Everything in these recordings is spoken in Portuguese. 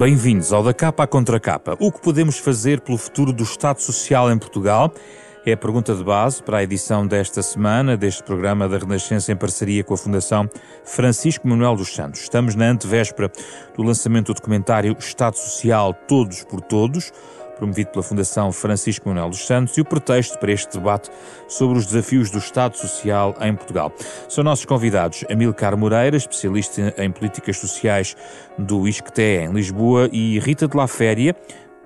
Bem-vindos ao Da Capa à Contra Capa. O que podemos fazer pelo futuro do Estado Social em Portugal? É a pergunta de base para a edição desta semana deste programa da Renascença em parceria com a Fundação Francisco Manuel dos Santos. Estamos na antevéspera do lançamento do documentário Estado Social Todos por Todos, promovido pela Fundação Francisco Manuel dos Santos, e o pretexto para este debate sobre os desafios do Estado Social em Portugal. São nossos convidados Amilcar Moreira, especialista em políticas sociais do ISCTE em Lisboa, e Rita de la Féria,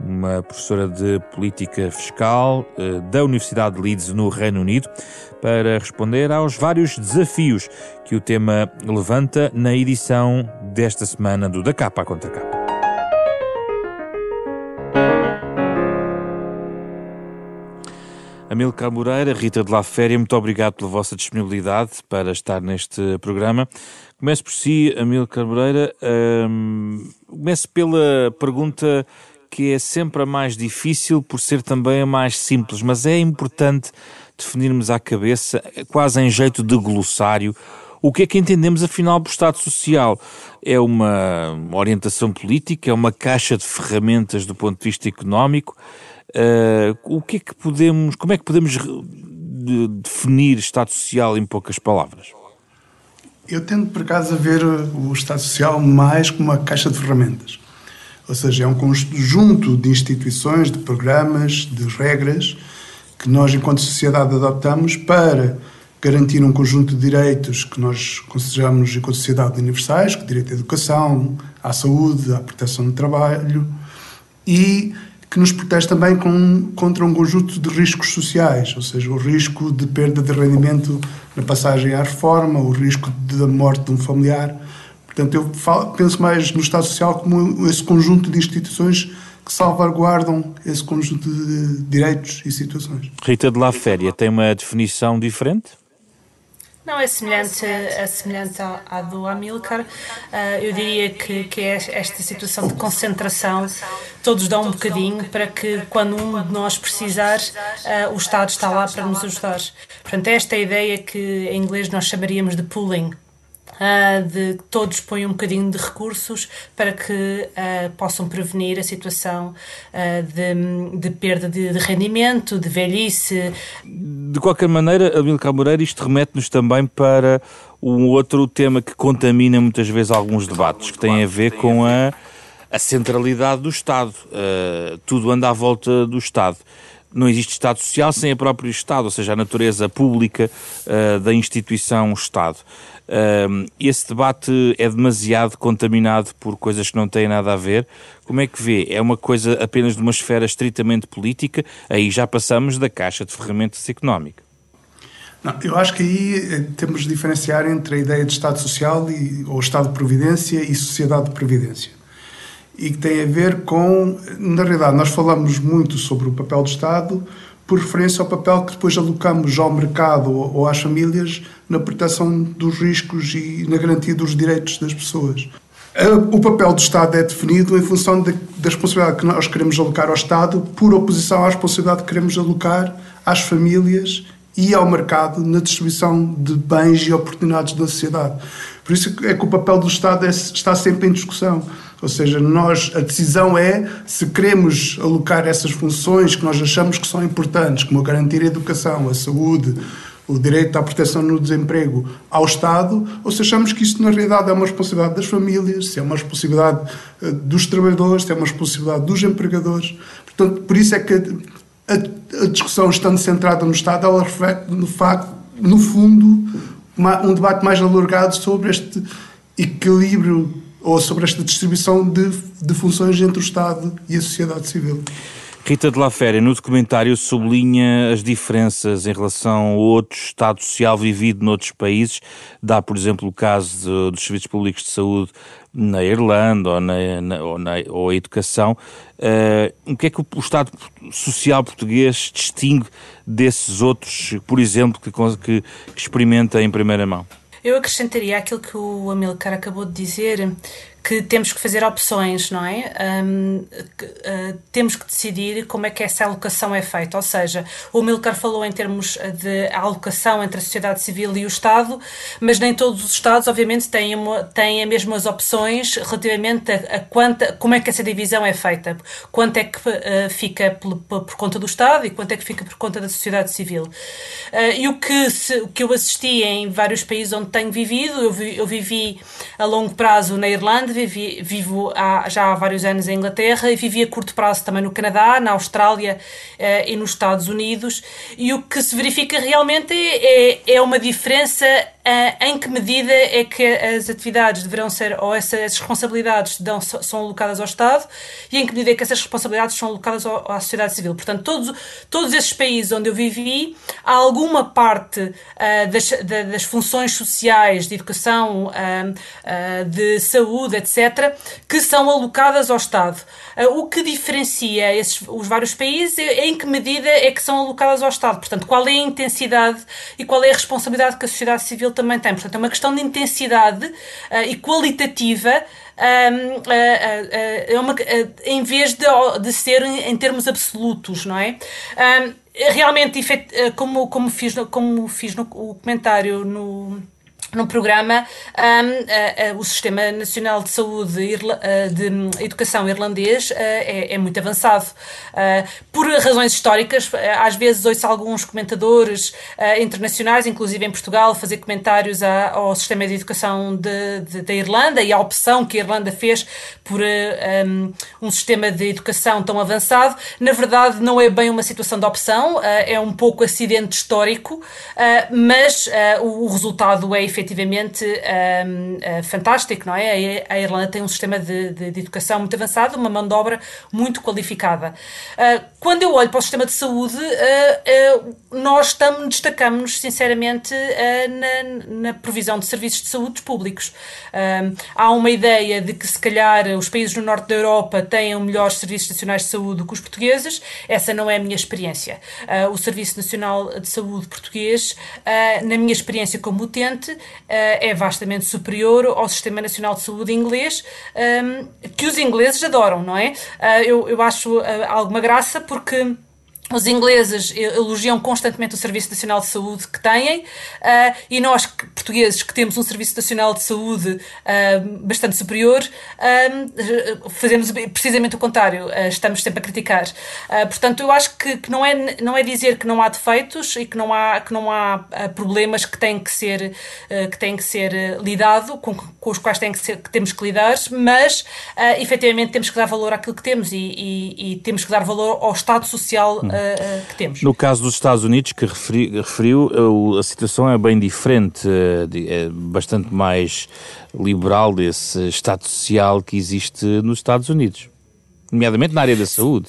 uma professora de política fiscal eh, da Universidade de Leeds, no Reino Unido, para responder aos vários desafios que o tema levanta na edição desta semana do Da Capa Contra Capa. Amilcar Moreira, Rita de La Féria, muito obrigado pela vossa disponibilidade para estar neste programa. Começo por si, Amilcar Moreira. Um, começo pela pergunta que é sempre a mais difícil por ser também a mais simples, mas é importante definirmos à cabeça, quase em jeito de glossário, o que é que entendemos afinal por Estado Social? É uma orientação política? É uma caixa de ferramentas do ponto de vista económico? Uh, o que é que podemos, como é que podemos definir Estado Social em poucas palavras? Eu tendo por acaso a ver o Estado Social mais como uma caixa de ferramentas. Ou seja, é um conjunto de instituições, de programas, de regras que nós, enquanto sociedade, adotamos para garantir um conjunto de direitos que nós consideramos, enquanto sociedade, universais, que direito à educação, à saúde, à proteção do trabalho e que nos protege também com, contra um conjunto de riscos sociais, ou seja, o risco de perda de rendimento na passagem à reforma, o risco da morte de um familiar. Portanto, eu falo, penso mais no Estado Social como esse conjunto de instituições que salvaguardam esse conjunto de direitos e situações. Rita de La Féria tem uma definição diferente? Não, é semelhante, é semelhante à, à do Amilcar. Uh, eu diria que, que é esta situação de concentração, todos dão um bocadinho para que, quando um de nós precisar, uh, o Estado está lá para nos ajudar. Portanto, esta é a ideia que em inglês nós chamaríamos de pooling. Uh, de todos põem um bocadinho de recursos para que uh, possam prevenir a situação uh, de, de, perda de, de, rendimento, de velhice. De qualquer maneira, Amílcar Moreira, isto remete-nos também para um outro tema que contamina muitas vezes alguns debates, que tem a ver com a, a centralidade do Estado. tudo anda à volta do Estado não existe Estado Social sem a própria Estado, ou seja, a natureza pública uh, da instituição Estado. Esse debate é demasiado contaminado por coisas que não têm nada a ver. Como é que vê? É uma coisa apenas de uma esfera estritamente política? Aí já passamos da caixa de ferramentas económica. Não, eu acho que aí eh, temos de diferenciar entre a ideia de Estado Social e, ou Estado de Previdência e Sociedade de Previdência e que tem a ver com, na realidade, nós falamos muito sobre o papel do Estado por referência ao papel que depois alocamos ao mercado ou às famílias na proteção dos riscos e na garantia dos direitos das pessoas. O papel do Estado é definido em função da responsabilidade que nós queremos alocar ao Estado, por oposição à responsabilidade que queremos alocar às famílias e ao mercado na distribuição de bens e oportunidades da sociedade. Por isso é que o papel do Estado é, está sempre em discussão. Ou seja, nós, a decisão é se queremos alocar essas funções que nós achamos que são importantes, como garantir a educação, a saúde, o direito à proteção no desemprego ao Estado, ou se achamos que isso na realidade é uma responsabilidade das famílias, se é uma responsabilidade eh, dos trabalhadores, se é uma responsabilidade dos empregadores. Portanto, por isso é que a, a discussão estando centrada no Estado, ela reflete, no facto, no fundo, uma, um debate mais alargado sobre este equilíbrio ou sobre esta distribuição de, de funções entre o Estado e a sociedade civil. Rita de la Féria, no documentário, sublinha as diferenças em relação a outro Estado social vivido noutros países. Dá, por exemplo, o caso de, dos serviços públicos de saúde na Irlanda ou, na, na, ou, na, ou a educação. Uh, o que é que o, o, Estado social português distingue desses outros, por exemplo, que, que, que experimenta em primeira mão? Eu acrescentaria aquilo que o Amilcar acabou de dizer, que temos que fazer opções, não é? Um, que, uh, temos que decidir como é que essa alocação é feita. Ou seja, o Milcar falou em termos de alocação entre a sociedade civil e o Estado, mas nem todos os Estados, obviamente, têm, uma, têm as mesmas opções relativamente a, a quanta, como é que essa divisão é feita. Quanto é que uh, fica por, por, conta do Estado e quanto é que fica por conta da sociedade civil. Uh, e o que, se, o que eu assisti em vários países onde tenho vivido, eu, vi, eu vivi a longo prazo na Irlanda, vivi, vivo há, já há vários anos em Inglaterra e vivi a curto prazo também no Canadá, na Austrália eh, e nos Estados Unidos. E o que se verifica realmente é, é, é uma diferença em que medida é que as atividades deverão ser, ou essas responsabilidades dão, são alocadas ao Estado, e em que medida é que essas responsabilidades são alocadas ao, à sociedade civil. Portanto, todos, todos esses países onde eu vivi, há alguma parte uh, das, das, funções sociais, de educação, uh, de saúde, etc., que são alocadas ao Estado. o que diferencia esses, os vários países é em que medida é que são alocadas ao Estado. Portanto, qual é a intensidade e qual é a responsabilidade que a sociedade civil também tem. Portanto, é uma questão de intensidade uh, e qualitativa. Um, uh, uh, é uma, em vez de, de ser em termos absolutos, não é? Um, realmente, como, como fiz, como fiz no o comentário no, no programa um, uh, uh, o Sistema Nacional de Saúde uh, de Educação irlandês é, é, muito avançado. por razões históricas, às vezes ouço alguns comentadores internacionais, inclusive em Portugal, fazer comentários a, ao Sistema de Educação da Irlanda e à opção que a Irlanda fez por um, um, sistema de educação tão avançado. Na verdade, não é bem uma situação de opção, é um pouco acidente histórico, mas o, o resultado é efetivo efetivamente um, uh, fantástico, não é? A, Irlanda tem um sistema de, de, de, educação muito avançado, uma mão de obra muito qualificada. Uh, quando eu olho para o sistema de saúde, uh, nós estamos, destacamos sinceramente na, na, provisão de serviços de saúde públicos. há uma ideia de que se calhar os países no norte da Europa têm melhores serviços nacionais de saúde do que os portugueses. Essa não é a minha experiência. o Serviço Nacional de Saúde português, na minha experiência como utente, eh, é vastamente superior ao Sistema Nacional de Saúde inglês, ehm, que os ingleses adoram, não é? Eh, eu, eu acho eh, alguma graça porque os ingleses elogiam constantemente o Serviço Nacional de Saúde que têm uh, e nós, portugueses, que temos um Serviço Nacional de Saúde uh, bastante superior, uh, fazemos precisamente o contrário, estamos sempre a criticar. portanto, eu acho que, que, não, é, não é dizer que não há defeitos e que não há, que não há problemas que têm que ser, que têm que ser lidado, com, com os quais têm que, ser, que temos que lidar, mas uh, efetivamente temos que dar valor àquilo que temos e, e, e temos que dar valor ao Estado Social. Hum que temos. No caso dos Estados Unidos, que referi, referiu, a situação é bem diferente, é bastante mais liberal desse Estado social que existe nos Estados Unidos, nomeadamente na área da saúde.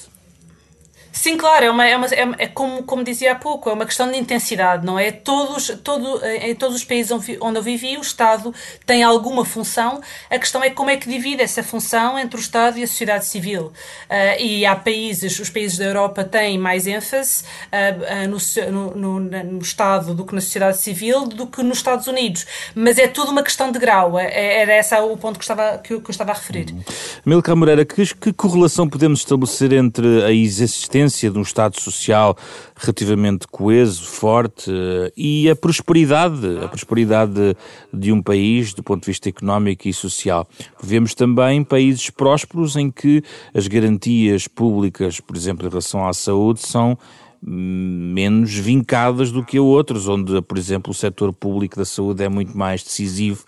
Sim, claro, é, uma, é, uma, é, é, como, como dizia há pouco, é uma questão de intensidade, não é? Todos, todo, em todos os países onde eu vivi, o Estado tem alguma função, a questão é como é que divide essa função entre o Estado e a sociedade civil. Uh, e há países, os países da Europa têm mais ênfase uh, uh, no, no, no, Estado do que na sociedade civil do que nos Estados Unidos, mas é tudo uma questão de grau, é, é, era esse o ponto que, estava, que, eu, que eu estava a referir. Uhum. Milka Moreira, que, que correlação podemos estabelecer entre a existência existência de um Estado social relativamente coeso, forte eh, e a prosperidade, a prosperidade de um país do ponto de vista económico e social. Vemos também países prósperos em que as garantias públicas, por exemplo, em relação à saúde, são hum, menos vincadas do que a outros, onde, por exemplo, o setor público da saúde é muito mais decisivo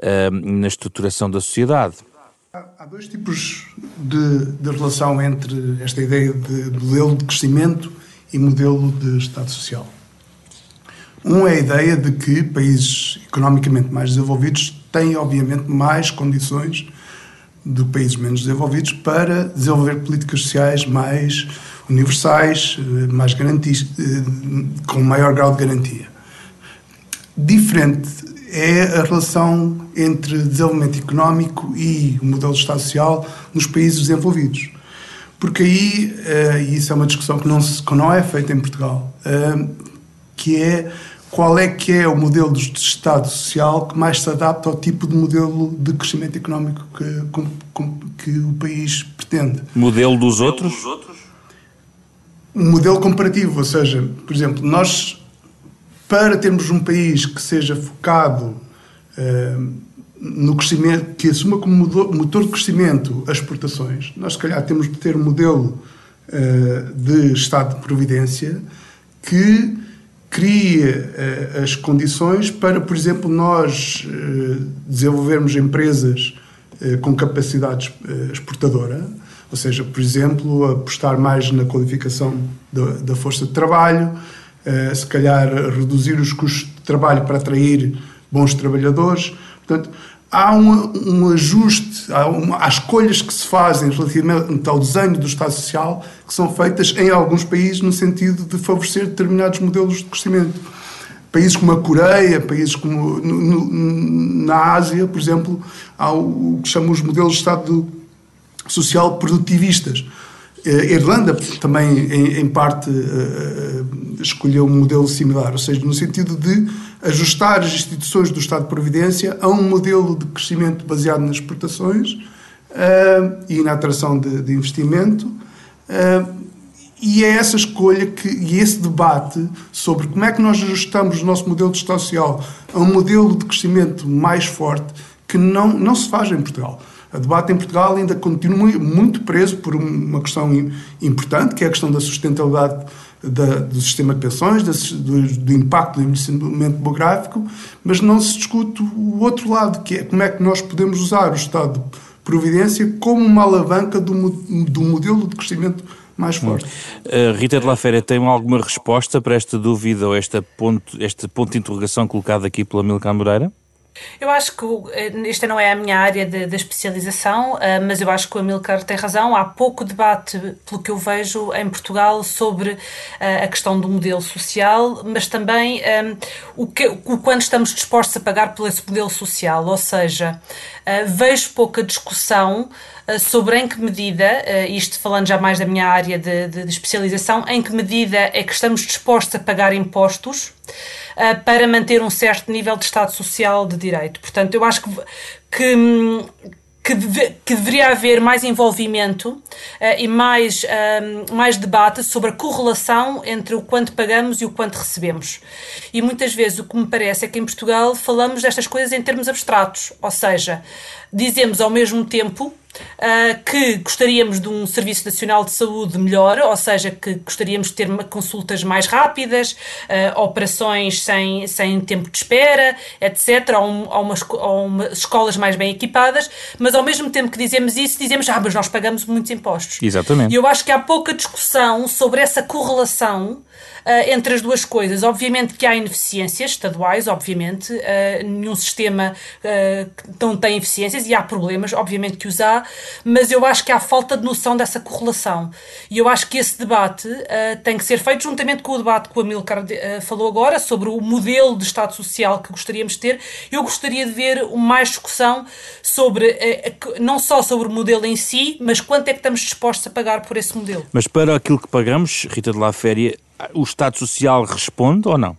uh, na estruturação da sociedade. Há dois tipos de, de, relação entre esta ideia de modelo de crescimento e modelo de Estado Social. Um é a ideia de que países economicamente mais desenvolvidos têm, obviamente, mais condições do que países menos desenvolvidos para desenvolver políticas sociais mais universais, mais garantis, com maior grau de garantia. Diferente é a relação entre desenvolvimento económico e o modelo de Estado Social nos países desenvolvidos. Porque aí, uh, e isso é uma discussão que não, se, que não é feita em Portugal, uh, que é qual é que é o modelo de Estado Social que mais se adapta ao tipo de modelo de crescimento económico que, que o país pretende. Modelo dos outros? Um modelo comparativo, ou seja, por exemplo, nós, para termos um país que seja focado uh, no crescimento, que assuma como motor de crescimento as exportações, nós se calhar temos de ter um modelo uh, de Estado de Providência que cria uh, as condições para, por exemplo, nós desenvolvermos empresas com capacidade exportadora, ou seja, por exemplo, apostar mais na qualificação da, da força de trabalho, se calhar reduzir os custos de trabalho para atrair bons trabalhadores. Portanto, há um, um ajuste, há, uma, há, escolhas que se fazem relativamente ao desenho do Estado Social que são feitas em alguns países no sentido de favorecer determinados modelos de crescimento. Países como a Coreia, países como no, no, na Ásia, por exemplo, há o, o que chamam os modelos de Estado Social produtivistas. A Irlanda também, em, em parte, uh, escolheu um modelo similar, ou seja, no sentido de ajustar as instituições do Estado de Providência a um modelo de crescimento baseado nas exportações uh, e na atração de, de investimento. Uh, e é essa escolha que, e esse debate sobre como é que nós ajustamos o nosso modelo de Estado Social a um modelo de crescimento mais forte que não, não se faz em Portugal. O debate em Portugal ainda continua muito preso por uma questão importante, que é a questão da sustentabilidade da, do sistema de pensões, do, do, impacto do envelhecimento demográfico, mas não se discute o outro lado, que é como é que nós podemos usar o Estado de Providência como uma alavanca do, do modelo de crescimento mais forte. Uh, Rita de la Féria, tem alguma resposta para esta dúvida ou este ponto, este ponto de interrogação colocado aqui pela Milka Moreira? Eu acho que eh, esta não é a minha área de, de, especialização, eh, mas eu acho que o Amilcar tem razão. Há pouco debate, pelo que eu vejo, em Portugal sobre eh, a questão do modelo social, mas também um, o, que, o quanto estamos dispostos a pagar por esse modelo social. Ou seja, vejo pouca discussão sobre em que medida, isto falando já mais da minha área de, de, de especialização, em que medida é que estamos dispostos a pagar impostos uh, para manter um certo nível de Estado Social de Direito. Portanto, eu acho que, que que, deve, que, deveria haver mais envolvimento uh, e mais, uh, mais debate sobre a correlação entre o quanto pagamos e o quanto recebemos. E muitas vezes o que me parece é que em Portugal falamos destas coisas em termos abstratos, ou seja, dizemos ao mesmo tempo Uh, que gostaríamos de um Serviço Nacional de Saúde melhor, ou seja, que gostaríamos de ter consultas mais rápidas, uh, operações sem, sem tempo de espera, etc., ou, um, ou, umas, ou umas escolas mais bem equipadas, mas ao mesmo tempo que dizemos isso, dizemos, ah, mas nós pagamos muitos impostos. Exatamente. E eu acho que há pouca discussão sobre essa correlação uh, entre as duas coisas. Obviamente que há ineficiências estaduais, obviamente, uh, nenhum sistema uh, não tem eficiências e há problemas, obviamente que os há, mas eu acho que há falta de noção dessa correlação. E eu acho que esse debate tem que ser feito juntamente com o debate que o Amilcar falou agora sobre o modelo de Estado Social que gostaríamos de ter. Eu gostaria de ver mais discussão sobre, não só sobre o modelo em si, mas quanto é que estamos dispostos a pagar por esse modelo. Mas para aquilo que pagamos, Rita de La Féria, o Estado Social responde ou não?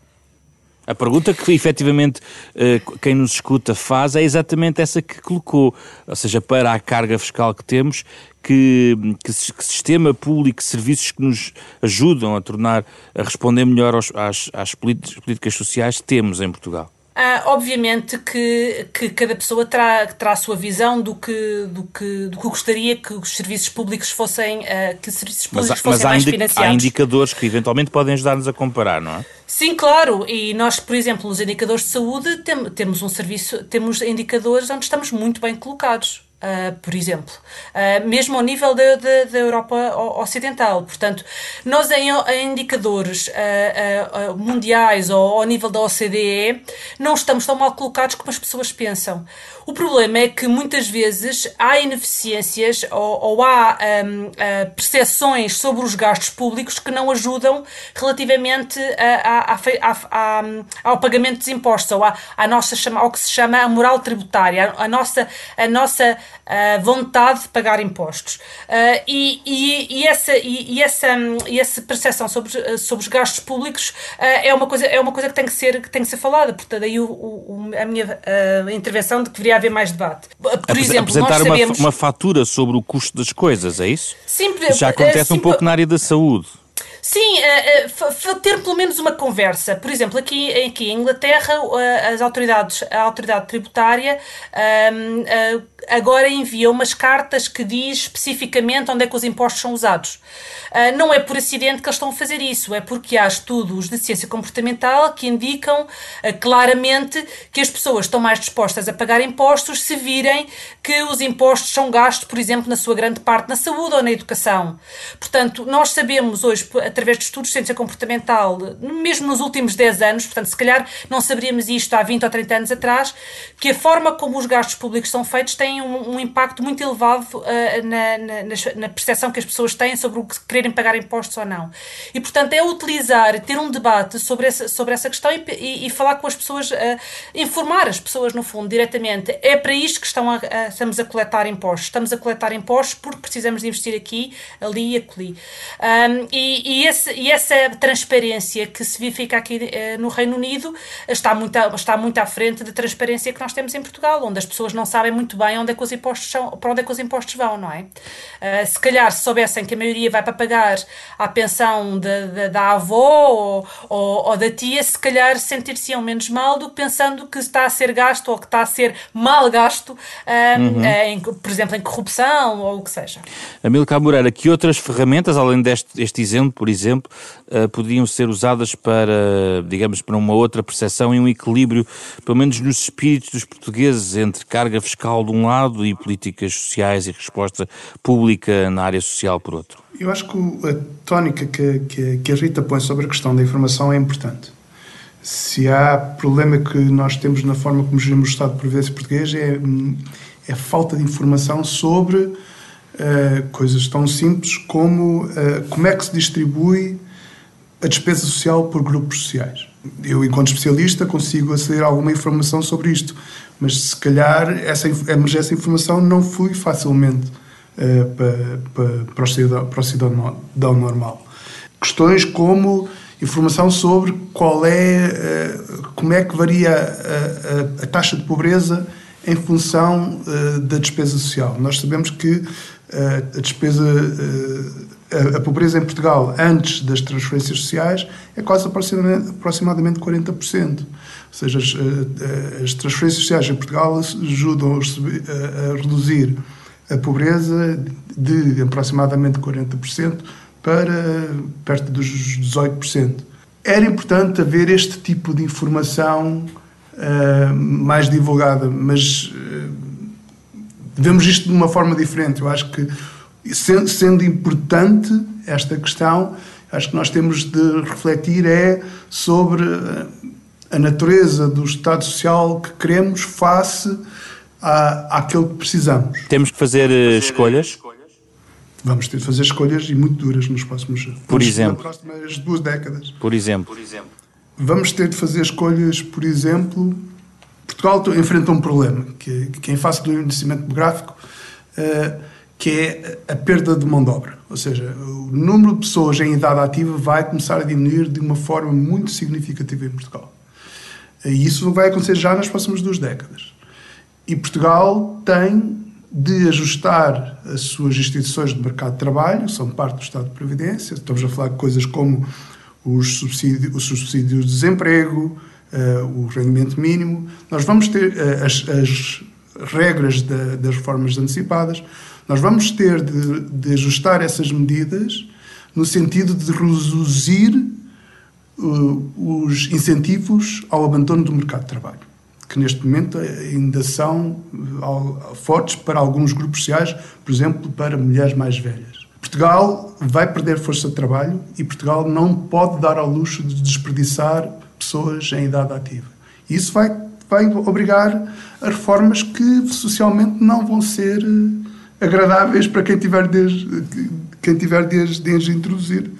A pergunta que efetivamente eh, quem nos escuta faz é exatamente essa que colocou, ou seja, para a carga fiscal que temos, que, que, que sistema público, serviços que nos ajudam a tornar, a responder melhor aos, às, às políticas sociais temos em Portugal. Ah, obviamente que, que cada pessoa terá, terá a sua visão do que, do, que, do que gostaria que os serviços públicos fossem, uh, que os serviços públicos mas, fossem mas mais financiados. Há indicadores que eventualmente podem ajudar-nos a comparar, não é? Sim, claro. E nós, por exemplo, nos indicadores de saúde, tem, temos um serviço, temos indicadores onde estamos muito bem colocados. Uh, por exemplo, uh, mesmo ao nível da, da, da, Europa Ocidental. Portanto, nós em, em indicadores uh, mundiais ou ao nível da OCDE não estamos tão mal colocados como as pessoas pensam. O problema é que muitas vezes há ineficiências ou, ou há um, percepções sobre os gastos públicos que não ajudam relativamente a, a, a, ao pagamento dos impostos ou à, nossa, ao que se chama a moral tributária, a, nossa, a nossa vontade de pagar impostos. Uh, e, e, e, essa, e, e, essa, e essa percepção sobre, sobre os gastos públicos uh, é, uma coisa, é uma coisa que tem que ser, que tem que ser falada. Portanto, daí o, o, a minha intervenção de que deveria haver mais debate. Por exemplo, apresentar sabemos... uma, uma fatura sobre o custo das coisas, é isso? Sim, Já acontece um pouco na área da saúde. Sim, uh, uh, ter pelo menos uma conversa. Por exemplo, aqui, aqui em Inglaterra, uh, as autoridades, a autoridade tributária ehm, agora envia umas cartas que diz especificamente onde é que os impostos são usados. Uh, não é por acidente que eles estão a fazer isso, é porque há estudos de ciência comportamental que indicam uh, claramente que as pessoas estão mais dispostas a pagar impostos se virem que os impostos são gastos, por exemplo, na sua grande parte na saúde ou na educação. Portanto, nós sabemos hoje, através de estudos de ciência comportamental, mesmo nos últimos 10 anos, portanto, se calhar não saberíamos isto há 20 ou 30 anos atrás, que a forma como os gastos públicos são feitos tem um, um impacto muito elevado uh, na, na, na, percepção que as pessoas têm sobre o que quererem pagar impostos ou não. E, portanto, é utilizar, ter um debate sobre essa, sobre essa questão e, e, e falar com as pessoas, uh, informar as pessoas, no fundo, diretamente. É para isto que estão a, a, estamos a coletar impostos. Estamos a coletar impostos porque precisamos de investir aqui, ali e acolhi. Um, e, e, esse, e essa transparência que se verifica aqui uh, no Reino Unido está muito, está muito à frente da transparência que nós temos em Portugal, onde as pessoas não sabem muito bem onde é que os impostos são, para onde é que os impostos vão, não é? Uh, se calhar, se soubessem que a maioria vai para pagar à pensão de, de, da avó ou, ou, ou, da tia, se calhar sentir-se-iam menos mal do que pensando que está a ser gasto ou que está a ser mal gasto, uh, uhum. em, por exemplo, em corrupção ou o que seja. Amílcar Moreira, que outras ferramentas, além deste este exemplo, por exemplo, uh, poderiam ser usadas para, digamos, para uma outra percepção e um equilíbrio, pelo menos nos espíritos dos portugueses, entre carga fiscal de um lado e políticas sociais e resposta pública na área social por outro? Eu acho que a tónica que, que, que a Rita põe sobre a questão da informação é importante. Se há problema que nós temos na forma como gerimos o Estado de Providência português é, é falta de informação sobre uh, coisas tão simples como uh, como é que se distribui a despesa social por grupos sociais. Eu, enquanto especialista, consigo aceder a alguma informação sobre isto, mas se calhar essa, mas essa informação não flui facilmente uh, para, para, para, o cidadão, para o cidadão normal. Questões como informação sobre qual é, como é que varia a, a, a, taxa de pobreza em função uh, da despesa social. Nós sabemos que a despesa a, pobreza em Portugal antes das transferências sociais é quase aproximadamente, aproximadamente 40% seja, as, eh, as transferências sociais em Portugal ajudam a, reduzir a pobreza de aproximadamente 40% para perto dos 18%. Era importante haver este tipo de informação uh, mais divulgada, mas uh, vemos isto de uma forma diferente. Eu acho que, sendo, sendo importante esta questão, acho que nós temos de refletir é sobre uh, a natureza do Estado Social que queremos face à, àquilo que precisamos. Temos que fazer uh, escolhas? Vamos ter de fazer escolhas e muito duras nos próximos Por exemplo? Nas próximas duas décadas. Por exemplo? Por exemplo? Vamos ter de fazer escolhas, por exemplo, Portugal enfrenta um problema, que, que em face do envelhecimento demográfico, uh, que é a perda de mão de obra. Ou seja, o número de pessoas em idade ativa vai começar a diminuir de uma forma muito significativa em Portugal. E isso vai acontecer já nas próximas duas décadas. E Portugal tem de ajustar as suas instituições de mercado de trabalho, são parte do Estado de Previdência, estamos a falar de coisas como os subsídios, os subsídios de desemprego, o rendimento mínimo. Nós vamos ter uh, as, as, regras da, das reformas antecipadas, nós vamos ter de, de ajustar essas medidas no sentido de reduzir uh, os incentivos ao abandono do mercado de trabalho, que neste momento ainda são uh, fortes para alguns grupos sociais, por exemplo, para mulheres mais velhas. Portugal vai perder força de trabalho e Portugal não pode dar ao luxo de desperdiçar pessoas em idade ativa. Isso vai, vai obrigar a reformas que socialmente não vão ser uh, agradáveis para quem tiver desde, quem tiver desde, desde introduzir.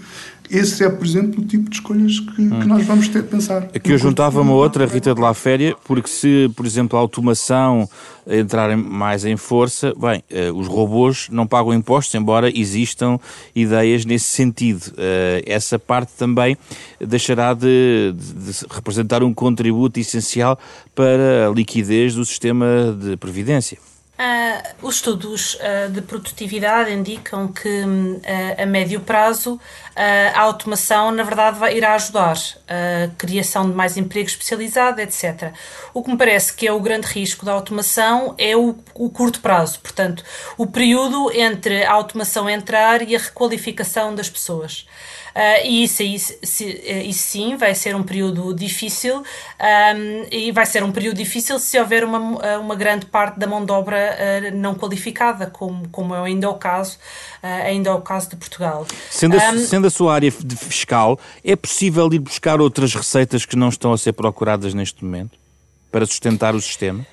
Esse é, por exemplo, o tipo de escolhas que, hum. que nós vamos ter de pensar. Aqui eu juntava uma outra, Rita de La Féria, porque se, por exemplo, a automação entrar mais em força, bem, uh, os robôs não pagam impostos, embora existam ideias nesse sentido. Uh, essa parte também deixará de, de, de, representar um contributo essencial para a liquidez do sistema de previdência. Uh, os estudos uh, de produtividade indicam que uh, a médio prazo a automação, na verdade, vai, irá ajudar a criação de mais emprego especializado, etc. O que me parece que é o grande risco da automação é o, o curto prazo, portanto, o período entre a automação entrar e a requalificação das pessoas. Uh, e isso, isso, isso, sim vai ser um período difícil um, e vai ser um período difícil se houver uma, uma grande parte da mão de obra uh, não qualificada, como, como é ainda o caso, uh, ainda é o caso de Portugal. Sendo a, um, sendo a sua área de fiscal, é possível ir buscar outras receitas que não estão a ser procuradas neste momento para sustentar o sistema?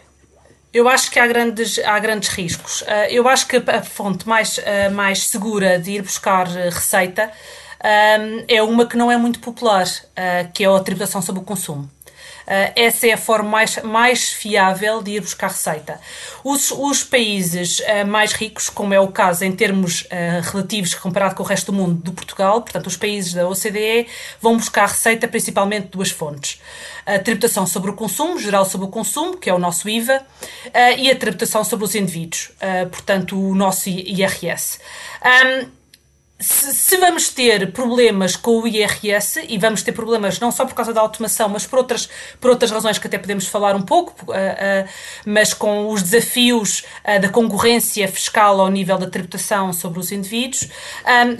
Eu acho que há grandes, há grandes riscos. eu acho que a fonte mais, mais segura de ir buscar receita um, é uma que não é muito popular, uh, que é a tributação sobre o consumo. Uh, essa é a forma mais, mais fiável de ir buscar receita. Os, os países uh, mais ricos, como é o caso em termos uh, relativos comparado com o resto do mundo do Portugal, portanto, os países da OCDE, vão buscar receita principalmente de duas fontes. A tributação sobre o consumo, geral sobre o consumo, que é o nosso IVA, e a tributação sobre os indivíduos, portanto, o nosso IRS. Um, se, vamos ter problemas com o IRS, e vamos ter problemas não só por causa da automação, mas por outras, por outras razões que até podemos falar um pouco, uh, uh, mas com os desafios uh, da concorrência fiscal ao nível da tributação sobre os indivíduos,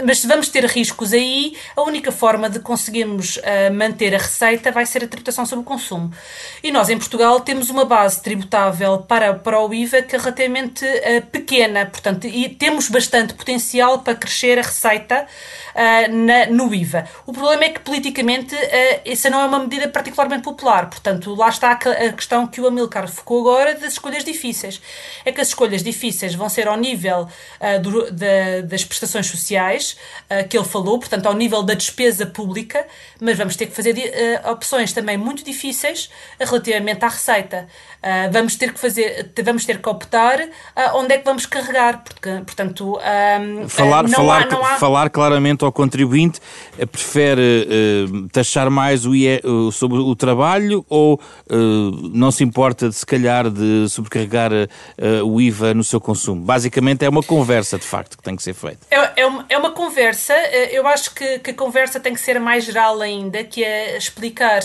mas se vamos ter riscos aí, a única forma de conseguirmos manter a receita vai ser a tributação sobre o consumo. E nós, em Portugal, temos uma base tributável para, para o IVA que é relativamente pequena, portanto, e temos bastante potencial para crescer a receita receita uh, na, no IVA. O problema é que politicamente uh, essa não é uma medida particularmente popular, portanto, lá está a, a questão que o Amilcar focou agora das escolhas difíceis. É que as escolhas difíceis vão ser ao nível uh, do, da, das prestações sociais que ele falou, portanto, ao nível da despesa pública, mas vamos ter que fazer opções também muito difíceis relativamente à receita. Vamos ter que fazer, vamos ter que optar onde é que vamos carregar, porque, portanto, falar, não, falar, há, não há falar claramente ao contribuinte, eh, prefere uh, taxar mais o IE, uh, sobre o trabalho ou uh, não se importa de se calhar de sobrecarregar o IVA no seu consumo? Basicamente é uma conversa de facto que tem que ser feita. É, é, uma, é uma conversa, eu acho que, que a conversa tem que ser mais geral ainda, que é explicar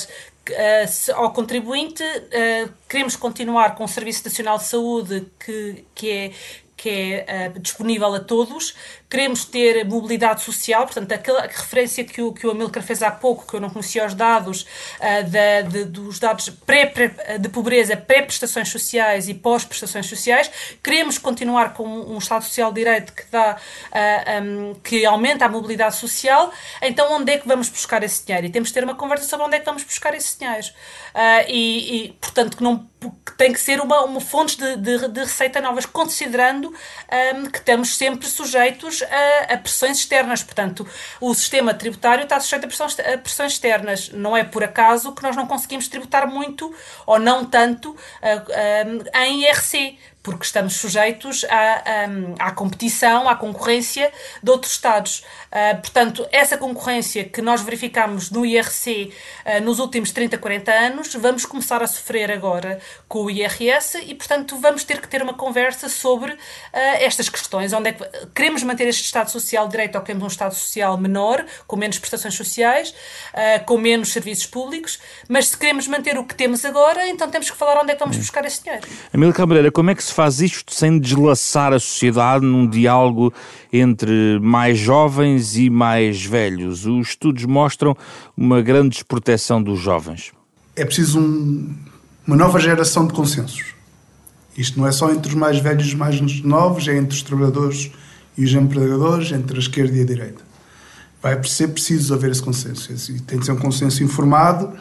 Uh, ao contribuinte, uh, queremos continuar com o Serviço Nacional de Saúde, que, que, é, que é uh, disponível a todos, queremos ter mobilidade social, portanto, aquela referência que o, que o Amilcar fez há pouco, que eu não conhecia os dados, uh, da, de, dos dados pré, pré, de pobreza, pré-prestações sociais e pós-prestações sociais, queremos continuar com um Estado Social de Direito que, dá, uh, ah, um, que aumenta a mobilidade social, então onde é que vamos buscar esse dinheiro? E temos de ter uma conversa sobre onde é que vamos buscar esse dinheiro. Uh, e, e, portanto, que, não, que tem que ser uma, uma fonte de, de, de receita novas, considerando um, que estamos sempre sujeitos a, a, pressões externas. Portanto, o sistema tributário está sujeito a pressões, a pressões, externas. Não é por acaso que nós não conseguimos tributar muito ou não tanto em IRC porque estamos sujeitos à, à, competição, à concorrência de outros Estados. Uh, portanto, essa concorrência que nós verificamos no IRC uh, nos últimos 30, 40 anos, vamos começar a sofrer agora com o IRS e, portanto, vamos ter que ter uma conversa sobre uh, estas questões. Onde é que queremos manter este Estado Social Direito ou queremos um Estado Social menor, com menos prestações sociais, com menos serviços públicos, mas se queremos manter o que temos agora, então temos que falar onde é que vamos buscar esse dinheiro. Amília Cabreira, como é que se faz isto sem deslaçar a sociedade num diálogo entre mais jovens e mais velhos? Os estudos mostram uma grande desproteção dos jovens. É preciso um, uma nova geração de consensos. Isto não é só entre os mais velhos e os mais novos, é entre os trabalhadores e os empregadores, entre a esquerda e a direita. Vai ser preciso haver esse consenso. E tem de ser um consenso informado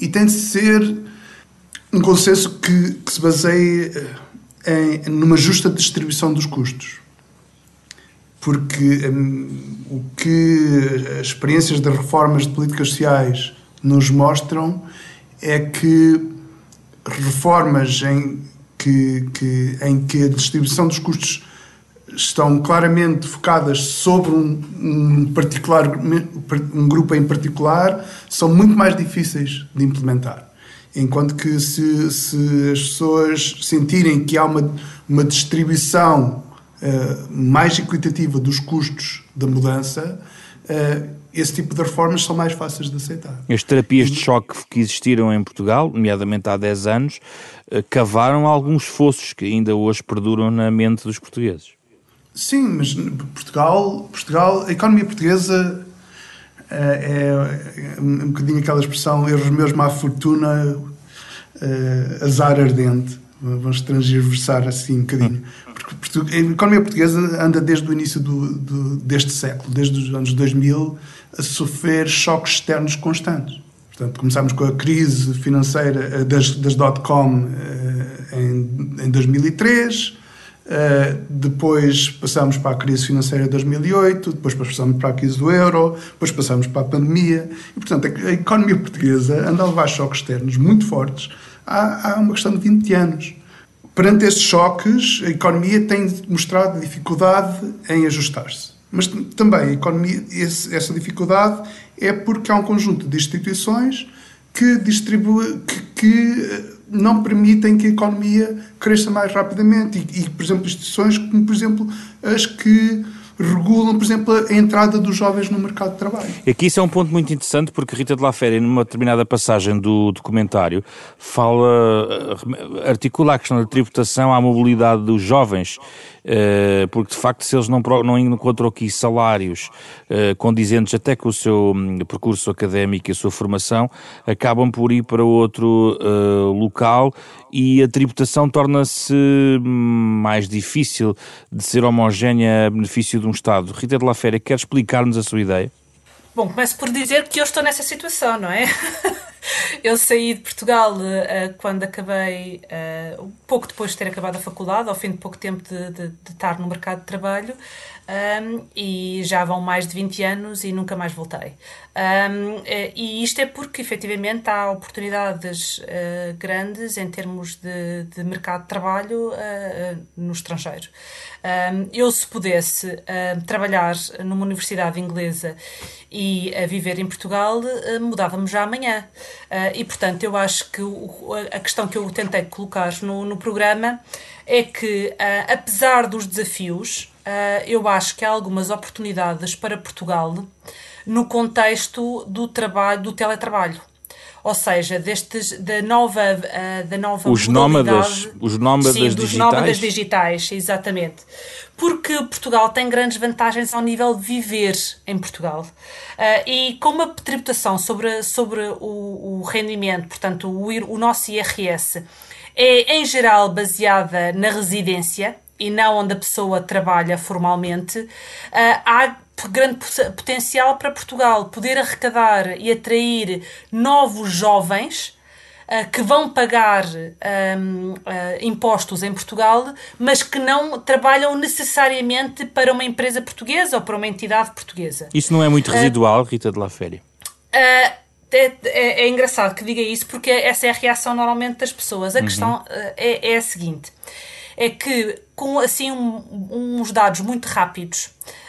e tem de ser um consenso que, que se baseie em, numa justa distribuição dos custos. Porque um, o que as experiências das reformas de políticas sociais nos mostram é que reformas em que, que, em que a distribuição dos custos estão claramente focadas sobre um, um, particular, um grupo em particular são muito mais difíceis de implementar. Enquanto que se, se as pessoas sentirem que há uma, uma distribuição uh, mais equitativa dos custos da mudança, uh, esse tipo de reformas são mais fáceis de aceitar. As terapias de choque que existiram em Portugal, nomeadamente há 10 anos, uh, cavaram alguns fossos que ainda hoje perduram na mente dos portugueses. Sim, mas Portugal, Portugal a economia portuguesa é, é um bocadinho aquela expressão erros meus, má fortuna, azar ardente. Vamos transversar assim um bocadinho. Porque a economia portuguesa anda desde o início do, do, deste século, desde os anos 2000, a sofrer choques externos constantes. Portanto, começámos com a crise financeira das, das dot-com uh, em, em 2003, Uh, depois passamos para a crise financeira de 2008, depois passamos para a crise do euro, depois passamos para a pandemia. E, portanto, a, a economia portuguesa anda a levar choques externos muito fortes há, há uma questão de 20 anos. Perante estes choques, a economia tem mostrado dificuldade em ajustar-se. Mas também economia, esse, essa dificuldade é porque há um conjunto de instituições que distribui, que, que não permitem que a economia cresça mais rapidamente. E, e, por exemplo, instituições como, por exemplo, as que regulam, por exemplo, a entrada dos jovens no mercado de trabalho. Aqui isso é um ponto muito interessante porque Rita de la Féria, numa determinada passagem do documentário, fala, eh, articula a questão da tributação à mobilidade dos jovens porque de facto se eles não, não encontram aqui salários uh, condizentes até com o seu um, percurso académico e a sua formação, acabam por ir para outro uh, local e a tributação torna-se hum, mais difícil de ser homogénea a benefício de um Estado. Rita de la Féria, quer explicar-nos a sua ideia? Bom, começo por dizer que eu estou nessa situação, não é? Eu saí de Portugal uh, quando acabei, uh, pouco depois de ter acabado a faculdade, ao fim de pouco tempo de, de, de estar no mercado de trabalho, um, e já vão mais de 20 anos e nunca mais voltei. Um, eh, e isto é porque, efetivamente, há oportunidades uh, grandes em termos de, de mercado de trabalho no estrangeiro. Um, eu, se pudesse trabalhar numa universidade inglesa e viver em Portugal, mudávamos já amanhã. E, portanto, eu acho que o, a questão que eu tentei colocar no, no programa é que, apesar dos desafios, uh, eu acho que há algumas oportunidades para Portugal no contexto do trabalho, do teletrabalho. Ou seja, destes, da nova, uh, da nova os nómadas, os nómadas sim, dos digitais. nómadas digitais, exatamente. Porque Portugal tem grandes vantagens ao nível de viver em Portugal. Uh, e com uma tributação sobre, sobre o, o rendimento, portanto, o, o nosso IRS, é em geral baseada na residência, e não onde a pessoa trabalha formalmente, uh, há grande potencial para Portugal poder arrecadar e atrair novos jovens uh, que vão pagar um, uh, impostos em Portugal, mas que não trabalham necessariamente para uma empresa portuguesa ou para uma entidade portuguesa. Isso não é muito residual, Rita de la Féria? É, é, é, engraçado que diga isso porque essa é a reação normalmente das pessoas. A uhum. questão é, é a seguinte: é que com assim um, uns dados muito rápidos, uh,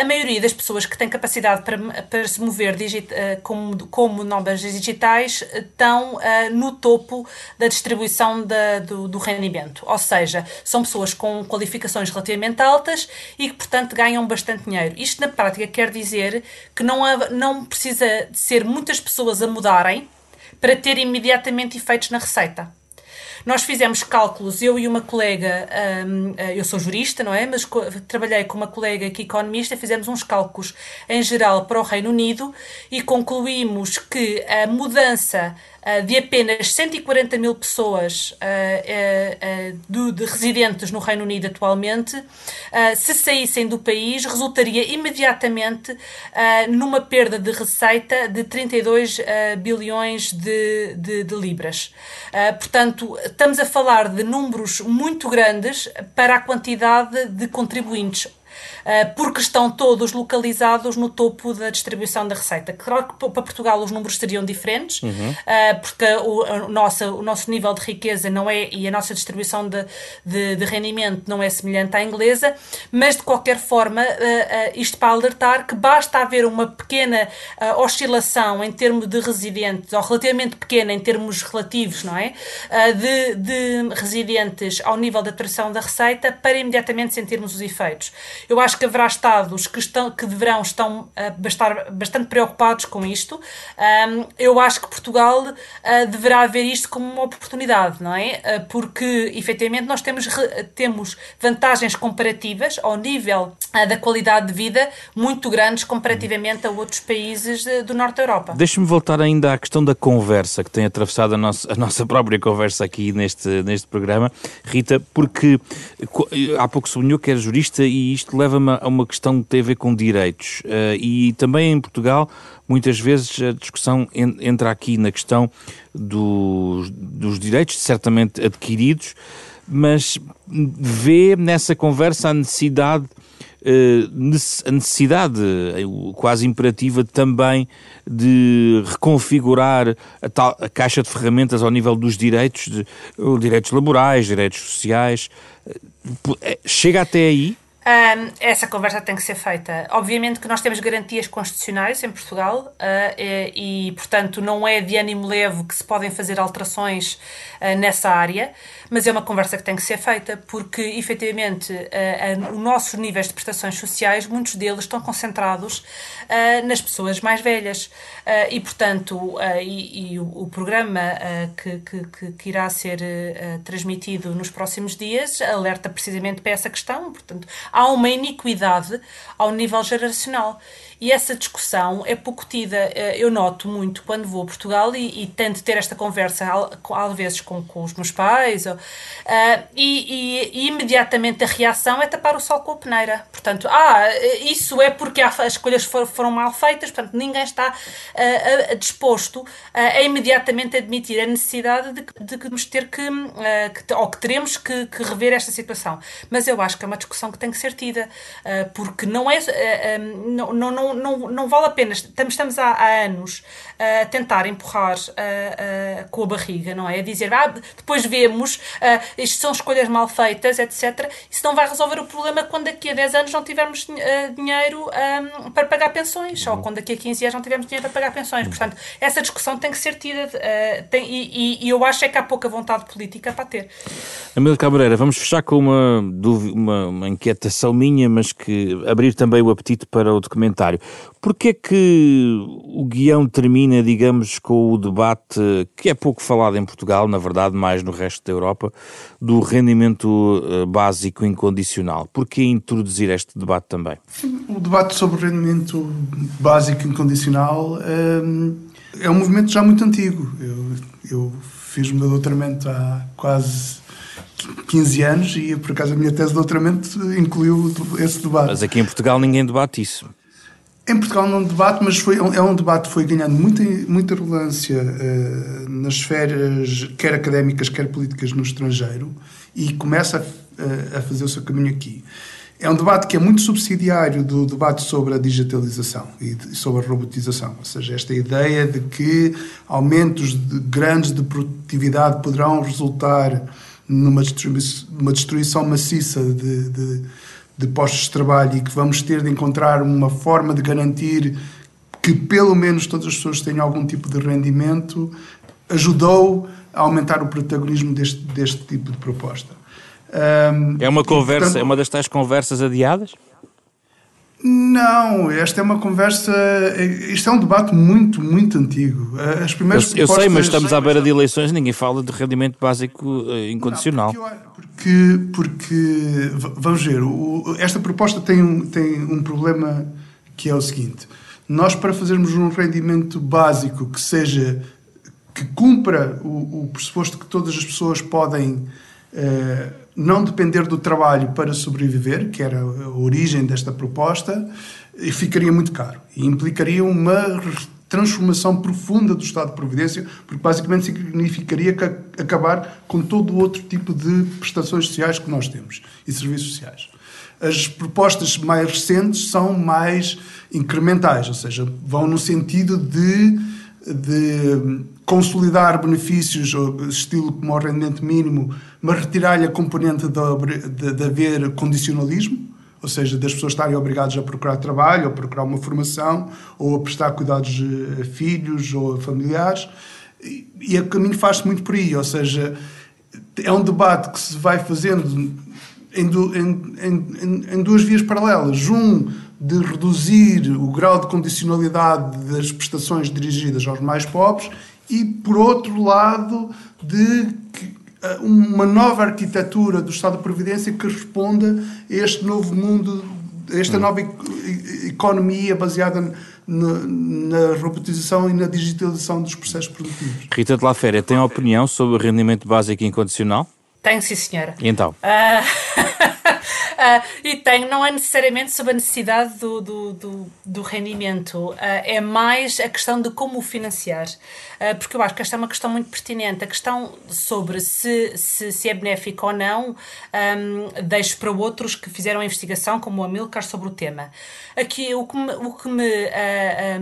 a maioria das pessoas que têm capacidade para, para se mover digit, uh, como, como digitais estão uh, no topo da distribuição da, do, do, rendimento. Ou seja, são pessoas com qualificações relativamente altas e que, portanto, ganham bastante dinheiro. Isto, na prática, quer dizer que não, há, não precisa de ser muitas pessoas a mudarem para ter imediatamente efeitos na receita. Nós fizemos cálculos, eu e uma colega, um, eh, eu sou jurista, não é? Mas trabalhei com uma colega que economista, fizemos uns cálculos em geral para o Reino Unido e concluímos que a mudança de apenas 140 mil pessoas uh, de, de, residentes no Reino Unido atualmente, se saíssem do país, resultaria imediatamente numa perda de receita de 32 bilhões de, de, de libras. portanto, estamos a falar de números muito grandes para a quantidade de contribuintes. Porque estão todos localizados no topo da distribuição da receita. Claro que para Portugal os números seriam diferentes, uhum. porque o, nossa, o nosso nível de riqueza não é, e a nossa distribuição de, de, de rendimento não é semelhante à inglesa, mas de qualquer forma, isto para alertar que basta haver uma pequena oscilação em termos de residentes, ou relativamente pequena em termos relativos, não é? de, de residentes ao nível da atração da receita para imediatamente sentirmos os efeitos. Eu acho que haverá Estados que, estão, que deverão estão uh, estar bastante preocupados com isto. Um, eu acho que Portugal uh, deverá ver isto como uma oportunidade, não é? Uh, porque, efetivamente, nós temos, temos vantagens comparativas ao nível da qualidade de vida muito grandes comparativamente a outros países de, do Norte da Europa. Deixe-me voltar ainda à questão da conversa que tem atravessado a nossa, a nossa própria conversa aqui neste, neste programa, Rita, porque há pouco sublinhou que era jurista e isto leva-me a uma questão que tem a ver com direitos. Uh, e também em Portugal, muitas vezes a discussão entra aqui na questão dos, dos direitos certamente adquiridos, mas vê nessa conversa a necessidade eh, a necessidade eh, quase imperativa também de reconfigurar a, tal, a caixa de ferramentas ao nível dos direitos, de, direitos laborais, direitos sociais. Eh, chega até aí? Um, essa conversa tem que ser feita. Obviamente que nós temos garantias constitucionais em Portugal uh, e, e, portanto, não é de ânimo leve que se podem fazer alterações uh, nessa área, mas é uma conversa que tem que ser feita porque, efetivamente, uh, os nossos níveis de prestações sociais, muitos deles estão concentrados nas pessoas mais velhas e, portanto, e, e o, o, programa que, que, que, irá ser transmitido nos próximos dias alerta precisamente para essa questão. Portanto, há uma iniquidade ao nível geracional. E essa discussão é pouco tida. Eh, eu noto muito quando vou a Portugal e, e tento ter esta conversa, às vezes, com, com os meus pais, ou, uh, e, e, e, imediatamente a reação é tapar o sol com a peneira. Portanto, ah, isso é porque as escolhas foram, foram mal feitas, portanto, ninguém está uh, disposto uh, a imediatamente admitir a necessidade de, ter que, que, ou que teremos que, que, rever esta situação. Mas eu acho que é uma discussão que tem que ser tida, porque não é. não, não não, não, não vale a pena. Estamos, estamos há, há anos a tentar empurrar uh, uh, com a barriga, não é? A dizer, ah, depois vemos, uh, isto são escolhas mal feitas, etc. Isso não vai resolver o problema quando daqui a 10 anos não tivermos dinheiro um, para pagar pensões, ou quando daqui a 15 anos não tivermos dinheiro para pagar pensões. Portanto, essa discussão tem que ser tida tem, e, e, eu acho é que há pouca vontade política para ter. Amílio Cabreira, vamos fechar com uma, uma, uma inquietação minha, mas que abrir também o apetite para o documentário. Porquê é que o guião termina, digamos, com o debate que é pouco falado em Portugal, na verdade, mais no resto da Europa, do rendimento eh, básico incondicional? Porquê introduzir este debate também? O debate sobre o rendimento básico incondicional hum, é um movimento já muito antigo. Eu, eu fiz o meu doutoramento há quase 15 anos e, por acaso, a minha tese de doutoramento incluiu esse debate. Mas aqui em Portugal ninguém debate isso. Em Portugal não debate, mas foi, é um debate que foi ganhando muita, muita relevância uh, nas esferas, quer académicas, quer políticas no estrangeiro, e começa a, uh, a, fazer o seu caminho aqui. É um debate que é muito subsidiário do debate sobre a digitalização e de, sobre a robotização, ou seja, esta ideia de que aumentos de, grandes de produtividade poderão resultar numa destruição, destruição maciça de, de de postos de trabalho e que vamos ter de encontrar uma forma de garantir que pelo menos todas as pessoas tenham algum tipo de rendimento, ajudou a aumentar o protagonismo deste, deste tipo de proposta. Um, é uma conversa, portanto, é uma das tais conversas adiadas? Não, esta é uma conversa. Isto é um debate muito, muito antigo. As primeiras eu, eu sei, mas estamos à beira de eleições ninguém fala de rendimento básico eh, incondicional. Não, porque, porque, vamos ver, esta proposta tem um, tem um problema que é o seguinte: nós, para fazermos um rendimento básico que seja. que cumpra o, o pressuposto que todas as pessoas podem. Uh, não depender do trabalho para sobreviver, que era a origem desta proposta, ficaria muito caro. E implicaria uma transformação profunda do Estado de Providência, porque basicamente significaria acabar com todo o outro tipo de prestações sociais que nós temos e serviços sociais. As propostas mais recentes são mais incrementais, ou seja, vão no sentido de, de consolidar benefícios, estilo como o rendimento mínimo, mas retirar-lhe a componente de, de, de haver condicionalismo, ou seja, das pessoas estarem obrigadas a procurar trabalho, ou a procurar uma formação, ou a prestar cuidados a filhos ou a familiares. E, o caminho faz-se muito por aí, ou seja, é um debate que se vai fazendo em, em, em, em duas vias paralelas. Um, de reduzir o grau de condicionalidade das prestações dirigidas aos mais pobres e, por outro lado, de eh, uma nova arquitetura do Estado de Providência que responda a este novo mundo, a esta hum. nova economia baseada na, na, robotização e na digitalização dos processos produtivos. Rita de La Féria tem opinião sobre o rendimento básico incondicional? Tenho, sim, senhora. E então? Uh... Uh, e tenho, não é necessariamente sobre a necessidade do, do, do, do rendimento, uh, é mais a questão de como o financiar. Uh, porque eu acho que esta é uma questão muito pertinente. A questão sobre se, se, se é benéfico ou não, um, deixo para outros que fizeram a investigação, como o Amilcar, sobre o tema. Aqui, o que me, o que me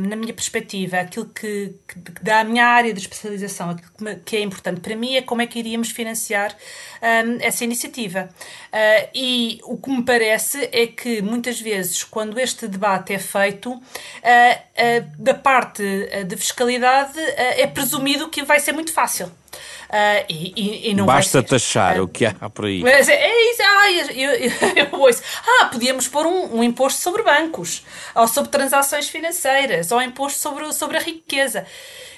na minha perspectiva, aquilo que, que, dá a minha área de especialização, aquilo que, me, que, é importante para mim é como é que iríamos financiar um, essa iniciativa. e o que me parece é que muitas vezes, quando este debate é feito, uh, uh, da parte eh, de fiscalidade é presumido que vai ser muito fácil. Uh, e, e, e, não Basta taxar uh, o que há por aí. Mas é, é isso. Eu, eu, eu, ouço. Ah, podíamos pôr um, um, imposto sobre bancos, ou sobre transações financeiras, ou imposto sobre, sobre a riqueza.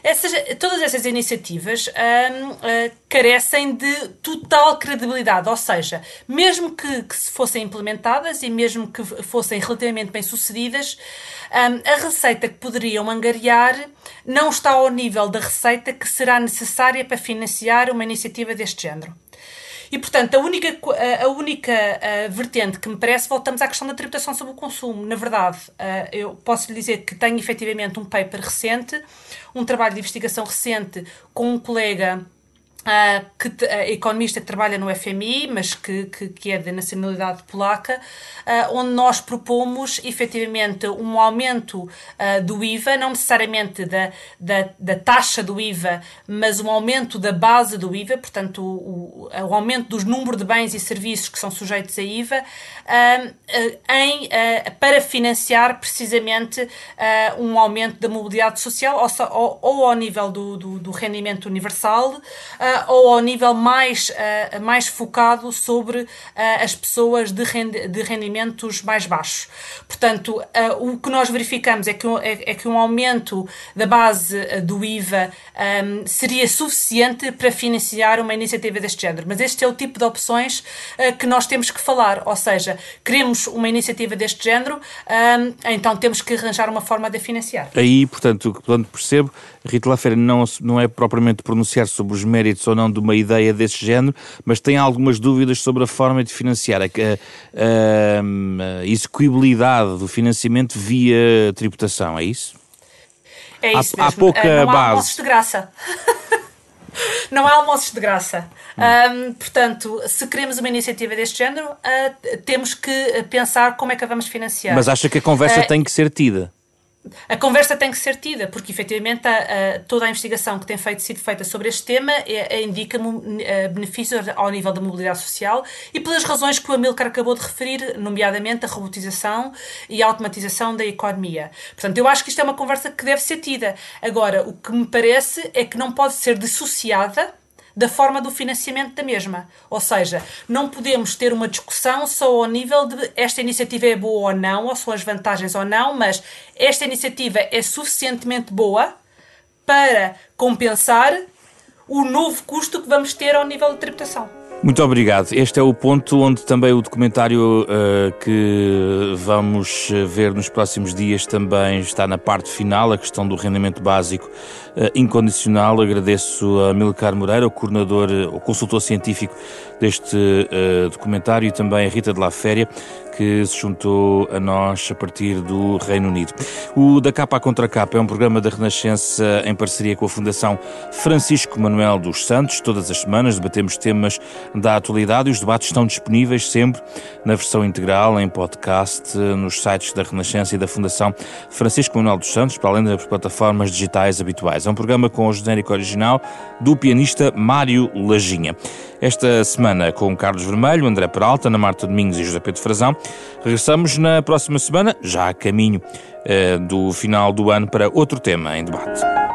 Essas, todas essas iniciativas hum, uh, carecem de total credibilidade, ou seja, mesmo que, que se fossem implementadas e mesmo que fossem relativamente bem sucedidas, um, a receita que poderiam angariar não está ao nível da receita que será necessária para financiar uma iniciativa deste género. E, portanto, a única, a única vertente que me parece, voltamos à questão da tributação sobre o consumo. Na verdade, eu posso lhe dizer que tenho efetivamente um paper recente, um trabalho de investigação recente com um colega Uh, que, uh, economista que trabalha no FMI, mas que, que, que é de nacionalidade polaca, uh, onde nós propomos efetivamente um aumento do IVA, não necessariamente da, da, da, taxa do IVA, mas um aumento da base do IVA, portanto, o, o, o aumento dos números de bens e serviços que são sujeitos a IVA, em, para financiar precisamente um aumento da mobilidade social, ou, ou, ou ao nível do, do, do rendimento universal ou ao nível mais, uh, mais focado sobre uh, as pessoas de, de rendimentos mais baixos. Portanto, uh, o que nós verificamos é que, é, é, que um aumento da base do IVA um, seria suficiente para financiar uma iniciativa deste género. Mas este é o tipo de opções que nós temos que falar, ou seja, queremos uma iniciativa deste género, um, então temos que arranjar uma forma de financiar. Aí, portanto, quando percebo, Rita Lafera não, não é propriamente pronunciar sobre os méritos ou não de uma ideia desse género, mas tem algumas dúvidas sobre a forma de financiar, a, a, a execuibilidade do financiamento via tributação, é isso? É isso há, mesmo. Há pouca não base. Há almoços de graça. não há almoços de graça. Hum. Um, portanto, se queremos uma iniciativa deste género, uh, temos que pensar como é que a vamos financiar. Mas acha que a conversa uh, tem que ser tida? A conversa tem que ser tida, porque efetivamente a, a, toda a investigação que tem feito, sido feita sobre este tema é, é, indica benefícios ao nível da mobilidade social e pelas razões que o Amilcar acabou de referir, nomeadamente a robotização e a automatização da economia. Portanto, eu acho que isto é uma conversa que deve ser tida. Agora, o que me parece é que não pode ser dissociada da forma do financiamento da mesma. Ou seja, não podemos ter uma discussão só ao nível de esta iniciativa é boa ou não, ou são as vantagens ou não, mas esta iniciativa é suficientemente boa para compensar o novo custo que vamos ter ao nível de tributação. Muito obrigado. Este é o ponto onde também o documentário uh, que vamos ver nos próximos dias também está na parte final, a questão do rendimento básico uh, incondicional. Agradeço a Milcar Moreira, o coordenador, o consultor científico deste uh, documentário, e também a Rita de La Féria, que se juntou a nós a partir do Reino Unido. O Da Capa à Contra Capa é um programa da Renascença em parceria com a Fundação Francisco Manuel dos Santos. Todas as semanas debatemos temas da atualidade e os debates estão disponíveis sempre na versão integral, em podcast, nos sites da Renascença e da Fundação Francisco Manuel dos Santos, para além das plataformas digitais habituais. É um programa com o genérico original do pianista Mário Lajinha. Esta semana com Carlos Vermelho, André Peralta, Ana Marta Domingos e José Pedro Frazão. Regressamos na próxima semana, já a caminho eh, do final do ano, para outro tema em debate.